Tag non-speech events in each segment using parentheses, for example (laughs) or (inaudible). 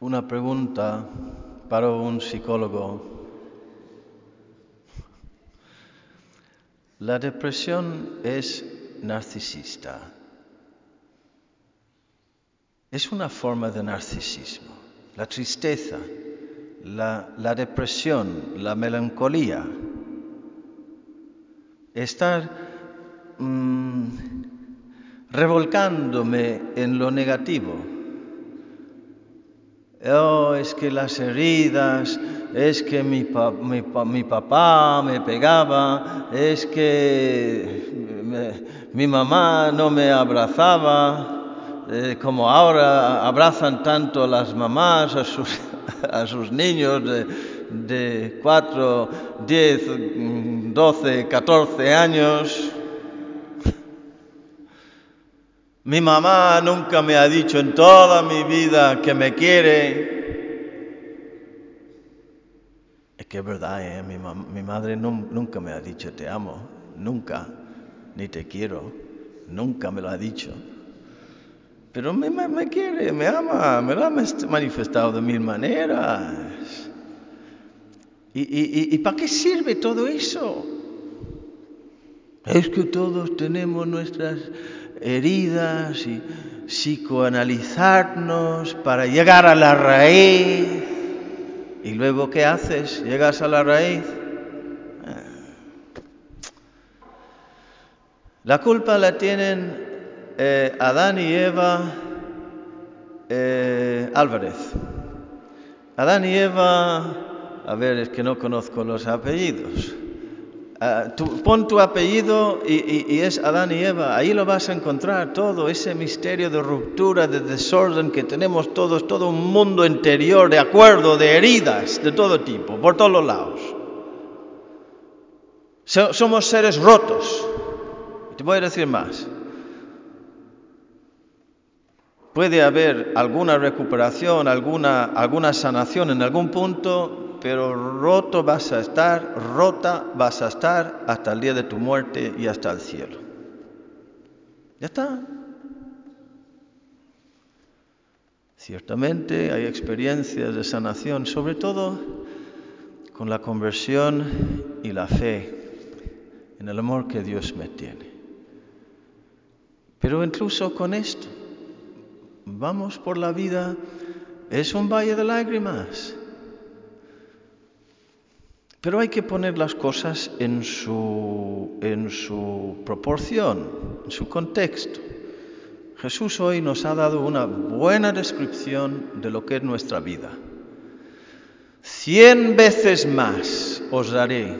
Una pregunta para un psicólogo. La depresión es narcisista. Es una forma de narcisismo. La tristeza, la, depresión, la melancolía. Estar mm, revolcándome en lo negativo Oh, es que las heridas, es que mi, papá me pegaba, es que mi mamá no me abrazaba, eh, como ahora abrazan tanto las mamás a sus, (laughs) a sus niños de, de 4, 10, 12, 14 años. Mi mamá nunca me ha dicho en toda mi vida que me quiere. Es que es verdad, ¿eh? mi, madre nunca me ha dicho te amo, nunca, ni te quiero, nunca me lo ha dicho. Pero me, quiere, me ama, me lo ha manifestado de mil maneras. ¿Y, y para qué sirve todo eso? Es que todos tenemos nuestras heridas y psicoanalizarnos para llegar a la raíz. ¿Y luego qué haces? ¿Llegas a la raíz? Ah. La culpa la tienen eh, Adán y Eva eh, Álvarez. Adán y Eva, a ver, es que no conozco los apellidos. Ah, pon tu apellido y, es Adán y Eva, ahí lo vas a encontrar todo ese misterio de ruptura, de desorden que tenemos todos, todo un mundo interior de acuerdo, de heridas de todo tipo, por todos los lados. somos seres rotos. Te voy a decir más. Puede haber alguna recuperación, alguna, alguna sanación en algún punto, pero roto vas a estar, rota vas a estar hasta el día de tu muerte y hasta el cielo. Ya está. Ciertamente hay experiencias de sanación, sobre todo con la conversión y la fe en el amor que Dios me tiene. Pero incluso con esto, vamos por la vida, es un valle de lágrimas. Pero hay que poner las cosas en su, en su proporción, en su contexto. Jesús hoy nos ha dado una buena descripción de lo que es nuestra vida. Cien veces más os daré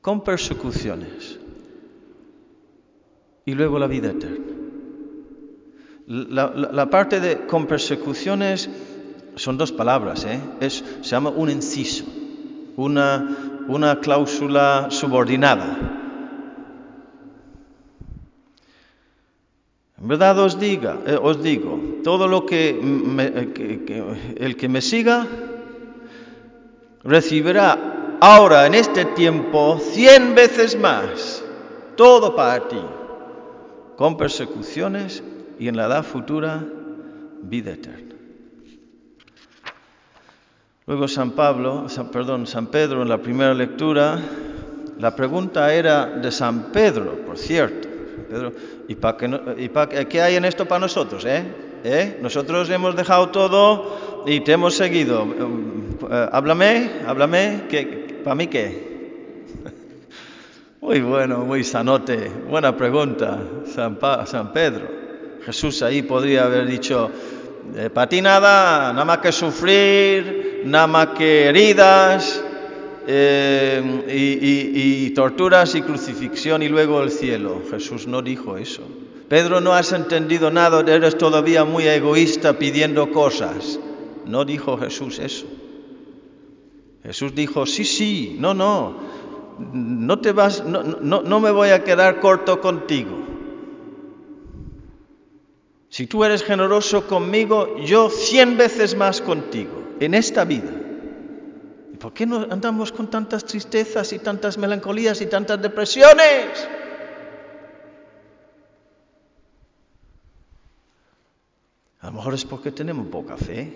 con persecuciones y luego la vida eterna. La, la parte de con persecuciones son dos palabras, ¿eh? es, se llama un inciso, una, cláusula subordinada. En verdad os, diga, eh, os digo, todo lo que, eh, el que me siga recibirá ahora en este tiempo cien veces más, todo para ti, con persecuciones y en la edad futura vida eterna. Luego San Pablo, perdón, San Pedro en la primera lectura, la pregunta era de San Pedro, por cierto. ¿y, para qué, qué hay en esto para nosotros? Eh? ¿Eh? Nosotros hemos dejado todo y te hemos seguido. Eh, háblame, háblame, ¿para mí qué? (laughs) Muy bueno, muy sanote. Buena pregunta, San, San Pedro. Jesús ahí podría haber dicho, para ti nada, nada más que sufrir, nada más que heridas eh, y, torturas y crucifixión y luego el cielo. Jesús no dijo eso. Pedro, no has entendido nada, eres todavía muy egoísta pidiendo cosas. No dijo Jesús eso. Jesús dijo, sí, sí, no, no, no te vas, no, no, no me voy a quedar corto contigo. Si tú eres generoso conmigo, yo cien veces más contigo en esta vida. ¿Y por qué no andamos con tantas tristezas y tantas melancolías y tantas depresiones? A lo mejor es porque tenemos poca fe.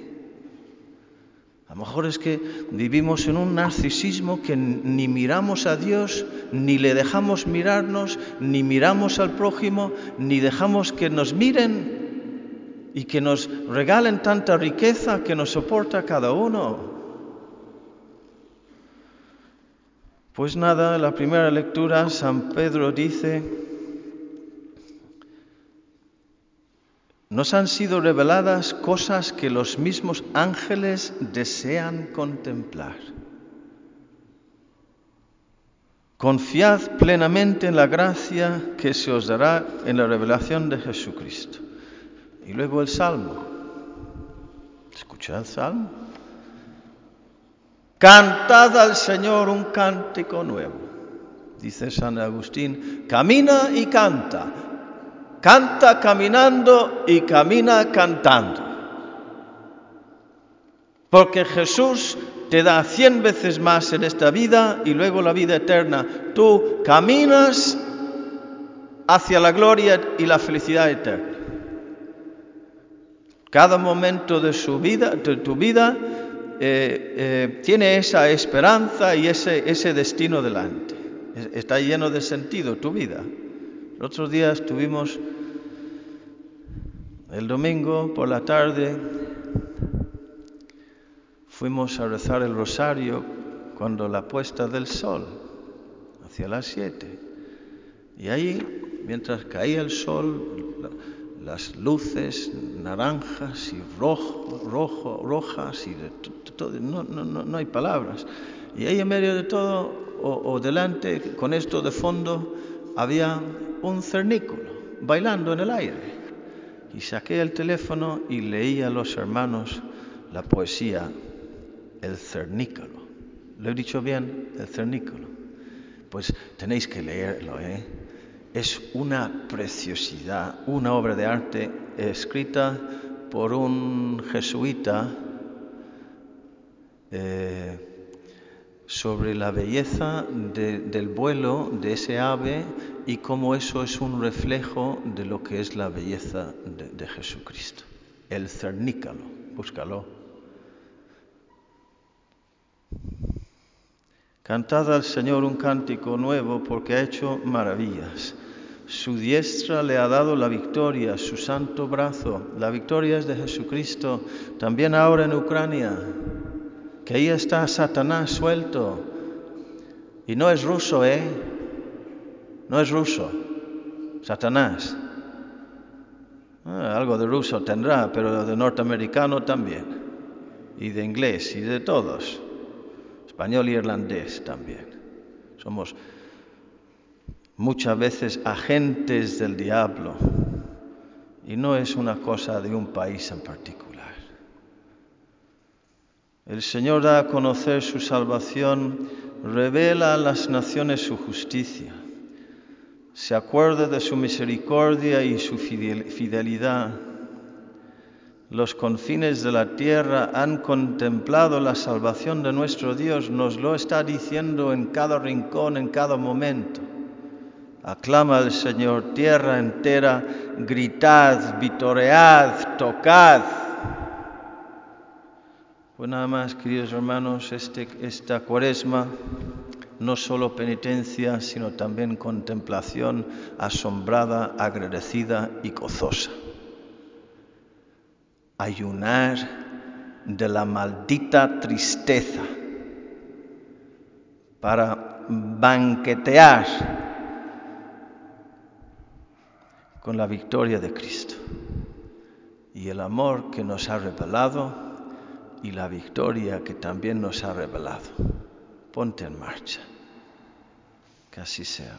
A lo mejor es que vivimos en un narcisismo que ni miramos a Dios, ni le dejamos mirarnos, ni miramos al prójimo, ni dejamos que nos miren y que nos regalen tanta riqueza que nos soporta cada uno. Pues nada, la primera lectura San Pedro dice, nos han sido reveladas cosas que los mismos ángeles desean contemplar. Confiad plenamente en la gracia que se os dará en la revelación de Jesucristo. Y luego el Salmo. Escuchad el Salmo. Cantad al Señor un cántico nuevo. Dice San Agustín, camina y canta Canta caminando y camina cantando. Porque Jesús te da cien veces más en esta vida y luego la vida eterna. Tú caminas hacia la gloria y la felicidad eterna. Cada momento de, su vida, de tu vida eh, eh, tiene esa esperanza y ese, destino delante. Está lleno de sentido tu vida. El otro día estuvimos el domingo por la tarde fuimos a rezar el rosario cuando la puesta del sol, hacia las siete. Y ahí, mientras caía el sol, las luces naranjas y rojo, rojo, rojas y de todo, no, no, no, hay palabras. Y ahí en medio de todo, o, o delante, con esto de fondo, había un cernículo bailando en el aire y saqué el teléfono y leí a los hermanos la poesía El cernícalo. ¿Lo he dicho bien? El cernícalo. Pues tenéis que leerlo, ¿eh? Es una preciosidad, una obra de arte escrita por un jesuita eh, sobre la belleza del vuelo de ese ave y cómo eso es un reflejo de lo que es la belleza de, Jesucristo. El cernícalo, búscalo. Cantad al Señor un cántico nuevo porque ha hecho maravillas. Su diestra le ha dado la victoria, su santo brazo. La victoria es de Jesucristo, también ahora en Ucrania, que ahí está Satanás suelto. Y no es ruso, ¿eh? No es ruso, Satanás. Ah, algo de ruso tendrá, pero de norteamericano también. Y de inglés y de todos. Español y irlandés también. Somos muchas veces agentes del diablo. Y no es una cosa de un país en particular. El Señor da a conocer su salvación, revela a las naciones su justicia se acuerde de su misericordia y su fidelidad. Los confines de la tierra han contemplado la salvación de nuestro Dios, nos lo está diciendo en cada rincón, en cada momento. Aclama al Señor, tierra entera, gritad, vitoread, tocad. Pues nada más, queridos hermanos, este, esta cuaresma no solo penitencia, sino también contemplación asombrada, agradecida y gozosa. Ayunar de la maldita tristeza para banquetear con la victoria de Cristo y el amor que nos ha revelado y la victoria que también nos ha revelado ponte en marcha. Que así sea.